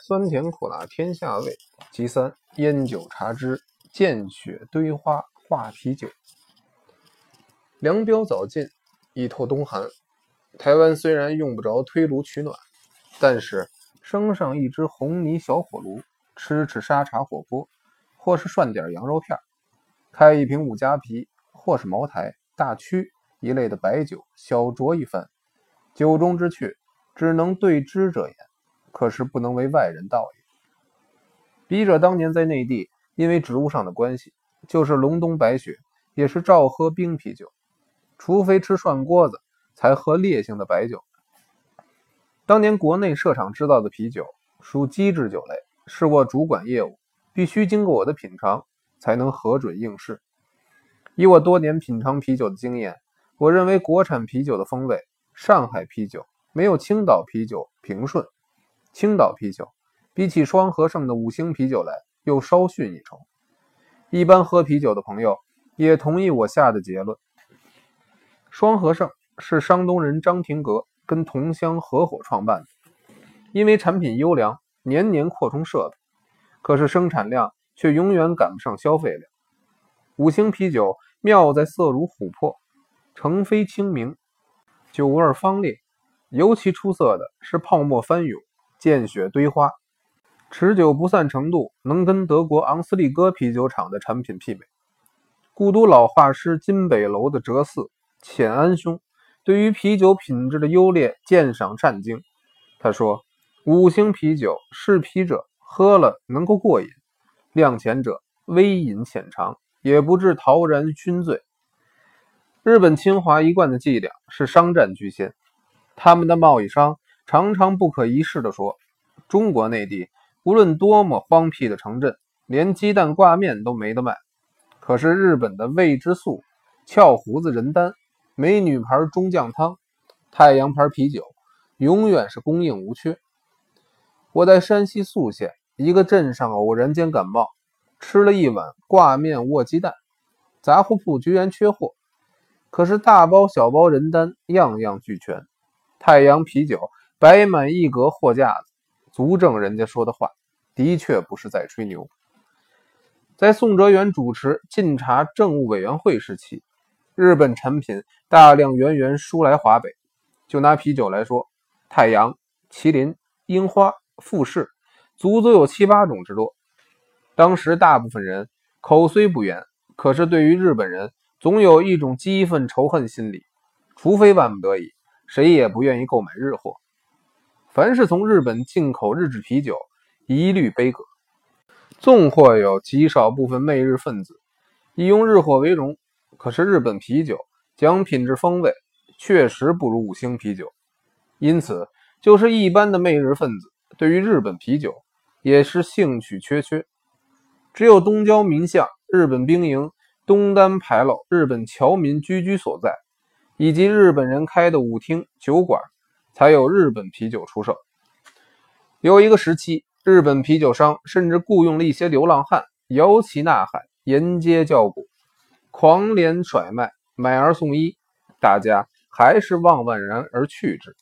酸甜苦辣天下味。其三，烟酒茶之见雪堆花化啤酒。凉飙早尽，已透冬寒。台湾虽然用不着推炉取暖，但是生上一只红泥小火炉，吃吃沙茶火锅，或是涮点羊肉片，开一瓶五加皮，或是茅台、大曲一类的白酒，小酌一番。酒中之趣，只能对知者言，可是不能为外人道也。笔者当年在内地，因为职务上的关系，就是隆冬白雪，也是照喝冰啤酒，除非吃涮锅子。才喝烈性的白酒。当年国内设厂制造的啤酒属机制酒类，是我主管业务，必须经过我的品尝，才能核准应试。以我多年品尝啤酒的经验，我认为国产啤酒的风味，上海啤酒没有青岛啤酒平顺。青岛啤酒比起双和盛的五星啤酒来，又稍逊一筹。一般喝啤酒的朋友也同意我下的结论：双和盛。是山东人张廷阁跟同乡合伙创办的，因为产品优良，年年扩充设备，可是生产量却永远赶不上消费量。五星啤酒妙在色如琥珀，成非清明，酒味芳烈，尤其出色的是泡沫翻涌，见血堆花，持久不散程度能跟德国昂斯利哥啤酒厂的产品媲美。故都老画师金北楼的哲嗣浅安兄。对于啤酒品质的优劣鉴赏善精，他说：“五星啤酒试啤者喝了能够过瘾，量浅者微饮浅尝，也不致陶然醺醉。”日本侵华一贯的伎俩是商战居先，他们的贸易商常常不可一世地说：“中国内地无论多么荒僻的城镇，连鸡蛋挂面都没得卖，可是日本的味之素、翘胡子仁丹。”美女牌中酱汤、太阳牌啤酒，永远是供应无缺。我在山西宿县一个镇上偶然间感冒，吃了一碗挂面卧鸡蛋，杂货铺居然缺货，可是大包小包人单样样俱全。太阳啤酒摆满一格货架子，足证人家说的话的确不是在吹牛。在宋哲元主持晋察政务委员会时期。日本产品大量源源输来华北，就拿啤酒来说，太阳、麒麟、樱花、富士，足足有七八种之多。当时大部分人口虽不圆，可是对于日本人总有一种激愤仇恨心理，除非万不得已，谁也不愿意购买日货。凡是从日本进口日制啤酒，一律悲歌。纵或有极少部分媚日分子，以用日货为荣。可是日本啤酒讲品质风味，确实不如五星啤酒，因此就是一般的媚日分子对于日本啤酒也是兴趣缺缺。只有东郊民巷、日本兵营、东单牌楼、日本侨民居居所在，以及日本人开的舞厅、酒馆，才有日本啤酒出售。有一个时期，日本啤酒商甚至雇佣了一些流浪汉，摇旗呐喊，沿街叫鼓。狂连甩卖，买二送一，大家还是望万然而去之。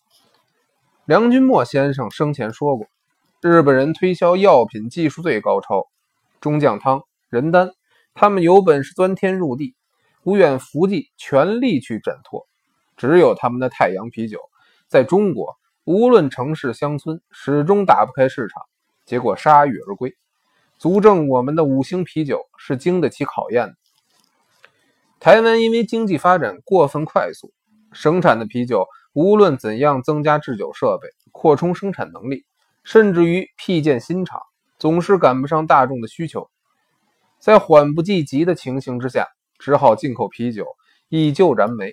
梁君莫先生生前说过，日本人推销药品技术最高超，中将汤、人丹，他们有本事钻天入地，无远弗届，全力去挣脱。只有他们的太阳啤酒，在中国无论城市乡村，始终打不开市场，结果铩羽而归，足证我们的五星啤酒是经得起考验的。台湾因为经济发展过分快速，生产的啤酒无论怎样增加制酒设备、扩充生产能力，甚至于辟建新厂，总是赶不上大众的需求。在缓不济急的情形之下，只好进口啤酒以救燃眉。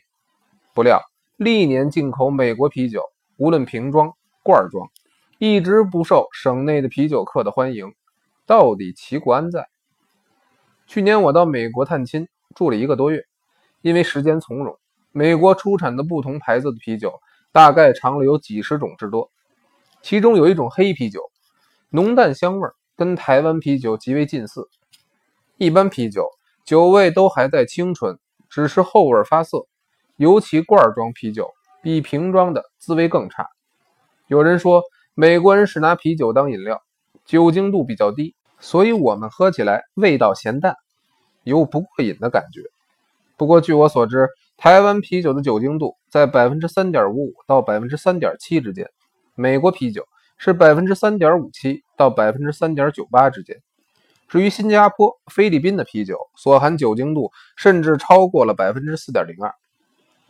不料历年进口美国啤酒，无论瓶装、罐装，一直不受省内的啤酒客的欢迎。到底其故安在？去年我到美国探亲。住了一个多月，因为时间从容，美国出产的不同牌子的啤酒大概尝了有几十种之多。其中有一种黑啤酒，浓淡香味跟台湾啤酒极为近似。一般啤酒酒味都还在清纯，只是后味发涩。尤其罐装啤酒比瓶装的滋味更差。有人说美国人是拿啤酒当饮料，酒精度比较低，所以我们喝起来味道咸淡，有不过瘾的感觉。不过据我所知，台湾啤酒的酒精度在百分之三点五五到百分之三点七之间，美国啤酒是百分之三点五七到百分之三点九八之间。至于新加坡、菲律宾的啤酒所含酒精度甚至超过了百分之四点零二。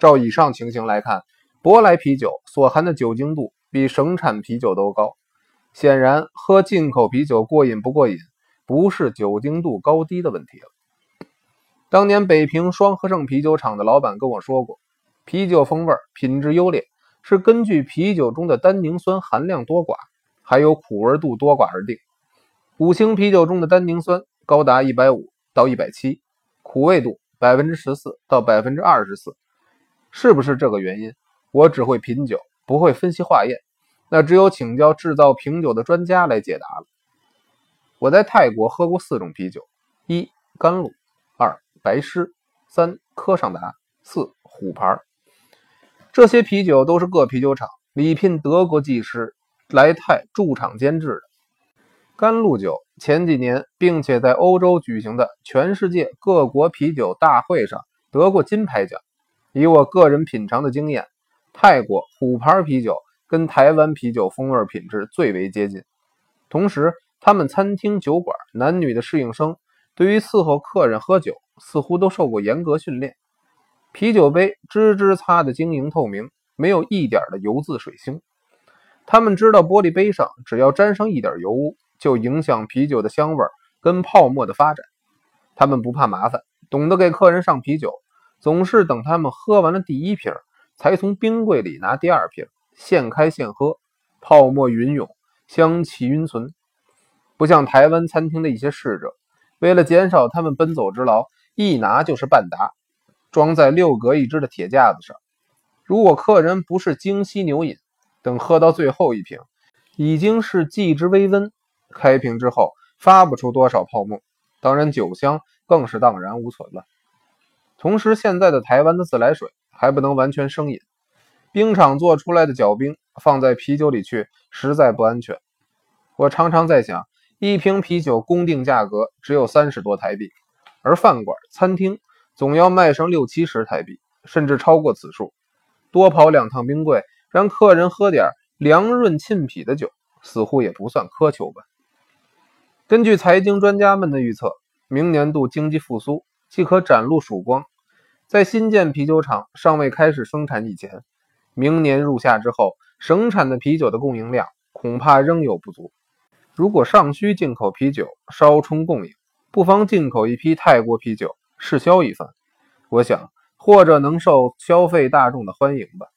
照以上情形来看，舶来啤酒所含的酒精度比省产啤酒都高。显然，喝进口啤酒过瘾不过瘾，不是酒精度高低的问题了。当年北平双和盛啤酒厂的老板跟我说过，啤酒风味品质优劣是根据啤酒中的单宁酸含量多寡，还有苦味度多寡而定。五星啤酒中的单宁酸高达一百五到一百七，苦味度百分之十四到百分之二十四，是不是这个原因？我只会品酒，不会分析化验，那只有请教制造瓶酒的专家来解答了。我在泰国喝过四种啤酒：一甘露，二白狮，三科尚达，四虎牌。这些啤酒都是各啤酒厂礼聘德国技师来泰驻厂监制的。甘露酒前几年，并且在欧洲举行的全世界各国啤酒大会上得过金牌奖。以我个人品尝的经验，泰国虎牌啤酒跟台湾啤酒风味品质最为接近。同时，他们餐厅酒馆男女的侍应生对于伺候客人喝酒，似乎都受过严格训练。啤酒杯吱吱擦的晶莹透明，没有一点的油渍水星。他们知道玻璃杯上只要沾上一点油污。就影响啤酒的香味跟泡沫的发展。他们不怕麻烦，懂得给客人上啤酒，总是等他们喝完了第一瓶，才从冰柜里拿第二瓶，现开现喝，泡沫云涌，香气晕存。不像台湾餐厅的一些侍者，为了减少他们奔走之劳，一拿就是半打，装在六格一支的铁架子上。如果客人不是精吸牛饮，等喝到最后一瓶，已经是计之微温。开瓶之后发不出多少泡沫，当然酒香更是荡然无存了。同时，现在的台湾的自来水还不能完全生饮，冰场做出来的搅冰放在啤酒里去实在不安全。我常常在想，一瓶啤酒公定价格只有三十多台币，而饭馆、餐厅总要卖上六七十台币，甚至超过此数。多跑两趟冰柜，让客人喝点凉润沁脾的酒，似乎也不算苛求吧。根据财经专家们的预测，明年度经济复苏即可展露曙光。在新建啤酒厂尚未开始生产以前，明年入夏之后，省产的啤酒的供应量恐怕仍有不足。如果尚需进口啤酒稍充供应，不妨进口一批泰国啤酒试销一番，我想或者能受消费大众的欢迎吧。